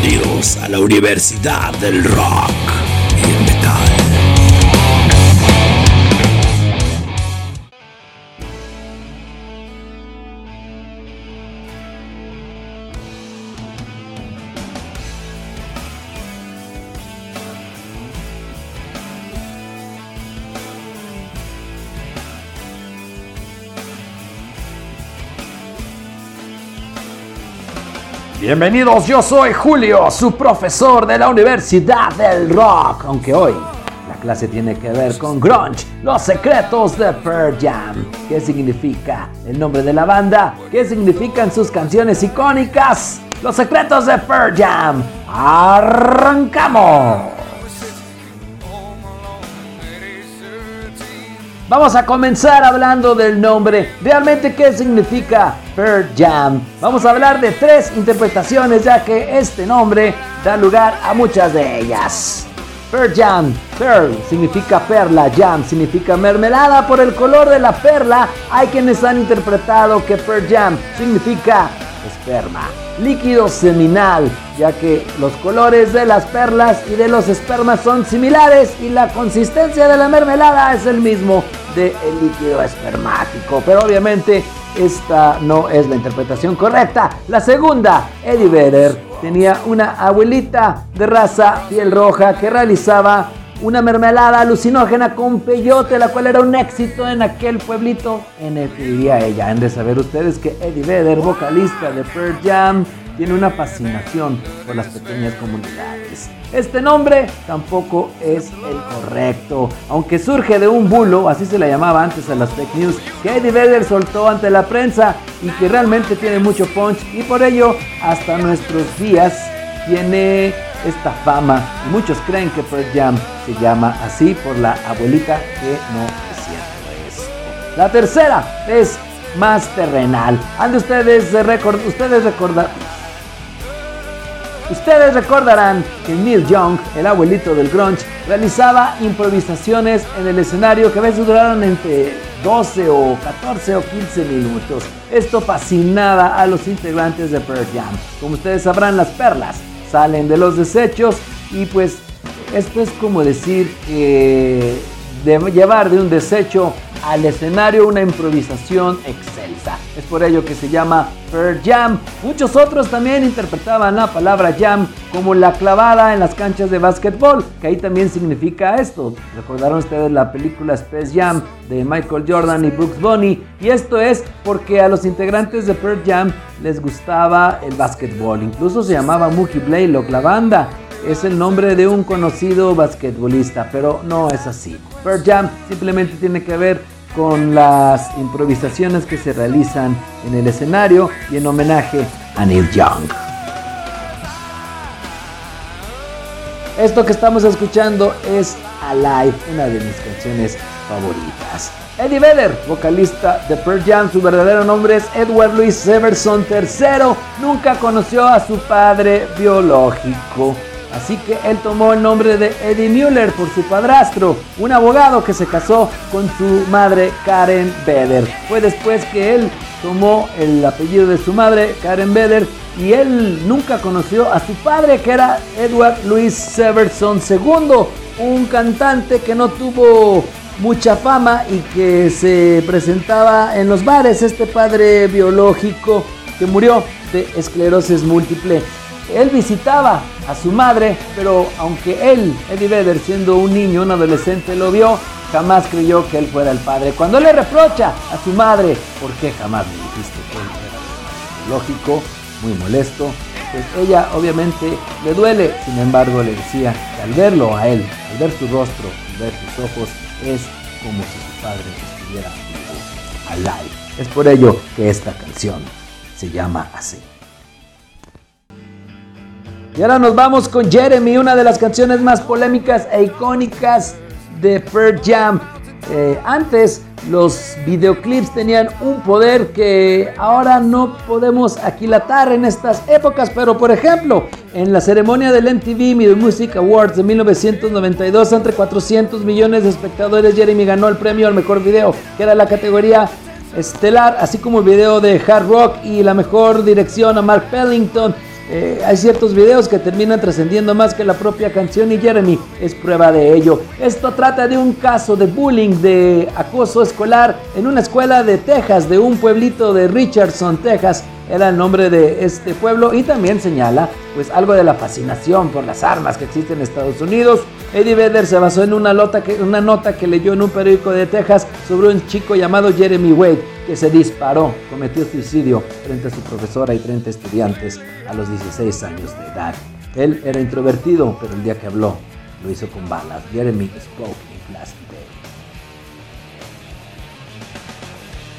Bienvenidos a la Universidad del Rock y el Metal. Bienvenidos, yo soy Julio, su profesor de la Universidad del Rock. Aunque hoy la clase tiene que ver con grunge, los secretos de Pearl Jam. ¿Qué significa el nombre de la banda? ¿Qué significan sus canciones icónicas? Los secretos de Pearl Jam. ¡Arrancamos! Vamos a comenzar hablando del nombre. ¿Realmente qué significa Pearl Jam? Vamos a hablar de tres interpretaciones ya que este nombre da lugar a muchas de ellas. Pearl Jam, Pearl significa perla, Jam significa mermelada por el color de la perla. Hay quienes han interpretado que Pearl Jam significa esperma, líquido seminal, ya que los colores de las perlas y de los espermas son similares y la consistencia de la mermelada es el mismo del líquido espermático. Pero obviamente esta no es la interpretación correcta. La segunda, Eddie Vedder tenía una abuelita de raza piel roja que realizaba una mermelada alucinógena con peyote, la cual era un éxito en aquel pueblito en el que vivía ella. Han de saber ustedes que Eddie Vedder, vocalista de Pearl Jam, tiene una fascinación por las pequeñas comunidades. Este nombre tampoco es el correcto, aunque surge de un bulo, así se le llamaba antes a las fake news, que Eddie Vedder soltó ante la prensa y que realmente tiene mucho punch y por ello hasta nuestros días tiene esta fama y muchos creen que Pearl Jam se llama así por la abuelita que no es cierto esto. La tercera es más terrenal. Han de ustedes, record ustedes recordar Ustedes recordarán que Neil Young, el abuelito del grunge, realizaba improvisaciones en el escenario que a veces duraron entre 12 o 14 o 15 minutos. Esto fascinaba a los integrantes de Pearl Jam. Como ustedes sabrán, las perlas salen de los desechos y pues esto es como decir que de llevar de un desecho al escenario una improvisación excelsa. Es por ello que se llama Pearl Jam. Muchos otros también interpretaban la palabra jam como la clavada en las canchas de básquetbol, que ahí también significa esto. Recordaron ustedes la película Space Jam de Michael Jordan y Brooks Bunny, y esto es porque a los integrantes de Pearl Jam les gustaba el básquetbol. Incluso se llamaba Mookie Blaylock la banda es el nombre de un conocido basquetbolista, pero no es así. Pearl Jam simplemente tiene que ver con las improvisaciones que se realizan en el escenario y en homenaje a Neil Young. Esto que estamos escuchando es Alive, una de mis canciones favoritas. Eddie Vedder, vocalista de Pearl Jam, su verdadero nombre es Edward Louis Severson III, nunca conoció a su padre biológico. Así que él tomó el nombre de Eddie Mueller por su padrastro, un abogado que se casó con su madre Karen Vedder. Fue después que él tomó el apellido de su madre, Karen Vedder, y él nunca conoció a su padre que era Edward Louis Severson II, un cantante que no tuvo mucha fama y que se presentaba en los bares, este padre biológico que murió de esclerosis múltiple. Él visitaba a su madre, pero aunque él, Eddie Vedder, siendo un niño, un adolescente, lo vio, jamás creyó que él fuera el padre. Cuando le reprocha a su madre, ¿por qué jamás me dijiste que él era lógico, muy molesto? Pues ella obviamente le duele, sin embargo le decía que al verlo a él, al ver su rostro, al ver sus ojos, es como si su padre estuviera vivo, alive. Es por ello que esta canción se llama así. Y ahora nos vamos con Jeremy, una de las canciones más polémicas e icónicas de Pearl Jam. Eh, antes los videoclips tenían un poder que ahora no podemos aquilatar en estas épocas, pero por ejemplo, en la ceremonia del MTV Music Awards de 1992, entre 400 millones de espectadores, Jeremy ganó el premio al mejor video, que era la categoría estelar, así como el video de hard rock y la mejor dirección a Mark Pellington Eh, hay ciertos videos que terminan trascendiendo más que la propia canción y Jeremy es prueba de ello. Esto trata de un caso de bullying, de acoso escolar en una escuela de Texas, de un pueblito de Richardson, Texas. Era el nombre de este pueblo y también señala pues algo de la fascinación por las armas que existen en Estados Unidos. Eddie Vedder se basó en una, nota que, una nota que leyó en un periódico de Texas sobre un chico llamado Jeremy Wade que se disparó, cometió suicidio frente a su profesora y 30 estudiantes a los 16 años de edad. Él era introvertido, pero el día que habló lo hizo con balas. Jeremy spoke in class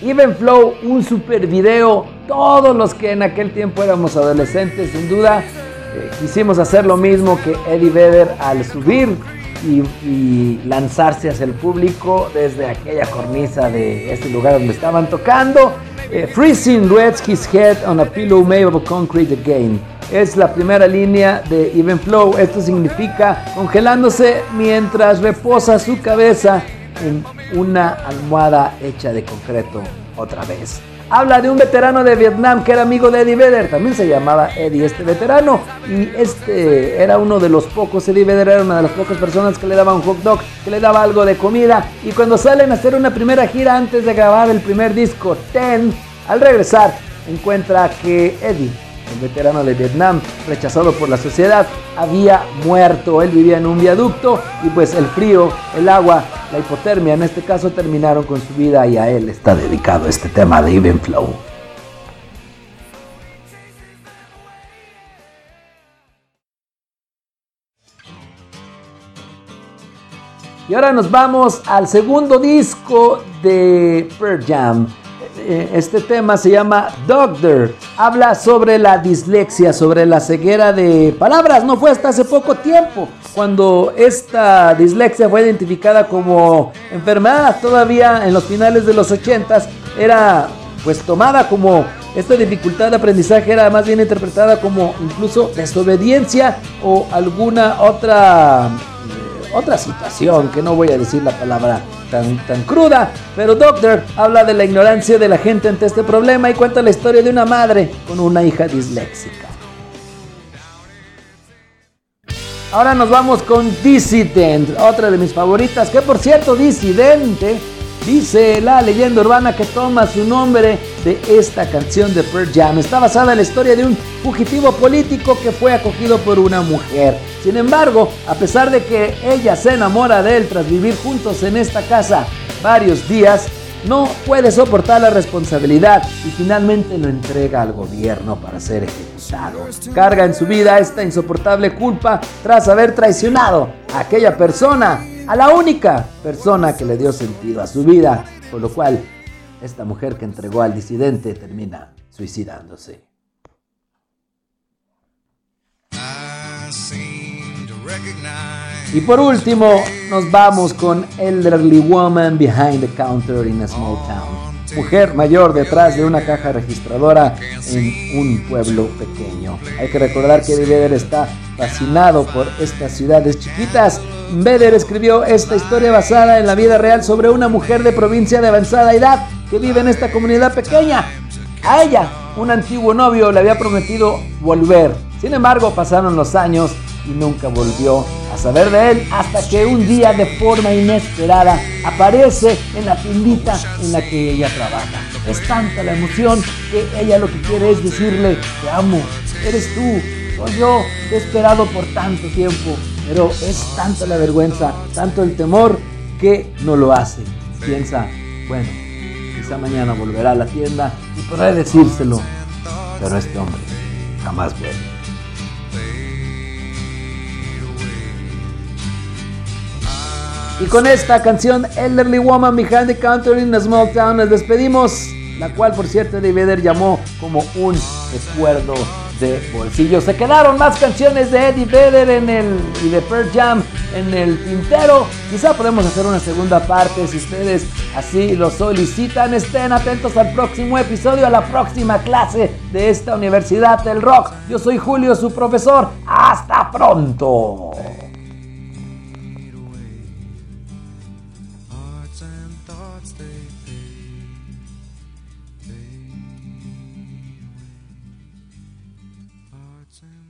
Even Flow, un super video. Todos los que en aquel tiempo éramos adolescentes, sin duda, eh, quisimos hacer lo mismo que Eddie Vedder al subir y, lanzarse hacia el público desde aquella cornisa de este lugar donde estaban tocando. Eh, freezing rests his head on a pillow made of concrete again. Es la primera línea de Even Flow. Esto significa congelándose mientras reposa su cabeza en una almohada hecha de concreto otra vez. Habla de un veterano de Vietnam que era amigo de Eddie Vedder, también se llamaba Eddie este veterano y este era uno de los pocos, Eddie Vedder era una de las pocas personas que le daba un hot dog, que le daba algo de comida y cuando salen a hacer una primera gira antes de grabar el primer disco, Ten, al regresar encuentra que Eddie el veterano de Vietnam, rechazado por la sociedad, había muerto. Él vivía en un viaducto y pues el frío, el agua, la hipotermia en este caso terminaron con su vida y a él está dedicado este tema de Even Flow. Y ahora nos vamos al segundo disco de Pearl Jam. Eh, este tema se llama Doctor. Habla sobre la dislexia, sobre la ceguera de palabras. No fue hasta hace poco tiempo cuando esta dislexia fue identificada como enfermedad. Todavía en los finales de los 80 era pues tomada como esta dificultad de aprendizaje era más bien interpretada como incluso desobediencia o alguna otra otra situación, que no voy a decir la palabra tan, tan cruda, pero Doctor habla de la ignorancia de la gente ante este problema y cuenta la historia de una madre con una hija disléxica. Ahora nos vamos con Dissident, otra de mis favoritas, que por cierto, Disidente Dice la leyenda urbana que toma su nombre de esta canción de Pearl Jam. Está basada en la historia de un fugitivo político que fue acogido por una mujer. Sin embargo, a pesar de que ella se enamora de él tras vivir juntos en esta casa varios días, no puede soportar la responsabilidad y finalmente lo entrega al gobierno para ser ejecutado. Carga en su vida esta insoportable culpa tras haber traicionado a aquella persona a la única persona que le dio sentido a su vida, por lo cual esta mujer que entregó al disidente termina suicidándose. Y por último, nos vamos con Elderly Woman Behind the Counter in a Small Town. Mujer mayor detrás de una caja registradora en un pueblo pequeño. Hay que recordar que Vedder está fascinado por estas ciudades chiquitas. Vedder escribió esta historia basada en la vida real sobre una mujer de provincia de avanzada edad que vive en esta comunidad pequeña. A ella, un antiguo novio le había prometido volver. Sin embargo, pasaron los años y nunca volvió a saber de él hasta que un día de forma inesperada aparece en la tiendita en la que ella trabaja. Es tanta la emoción que ella lo que quiere es decirle, te amo, eres tú, soy yo, he esperado por tanto tiempo, pero es tanta la vergüenza, tanto el temor que no lo hace. Piensa, bueno, quizá mañana volverá a la tienda y podrá decírselo, pero este hombre jamás vuelve. Y con esta canción, Elderly Woman Behind the Counter in a Small Town, nos despedimos. La cual, por cierto, Eddie Vedder llamó como un recuerdo de bolsillo. Se quedaron más canciones de Eddie Vedder en el, y de Pearl Jam en el tintero. Quizá podemos hacer una segunda parte si ustedes así lo solicitan. Estén atentos al próximo episodio, a la próxima clase de esta Universidad del Rock. Yo soy Julio, su profesor. Hasta pronto. Sam.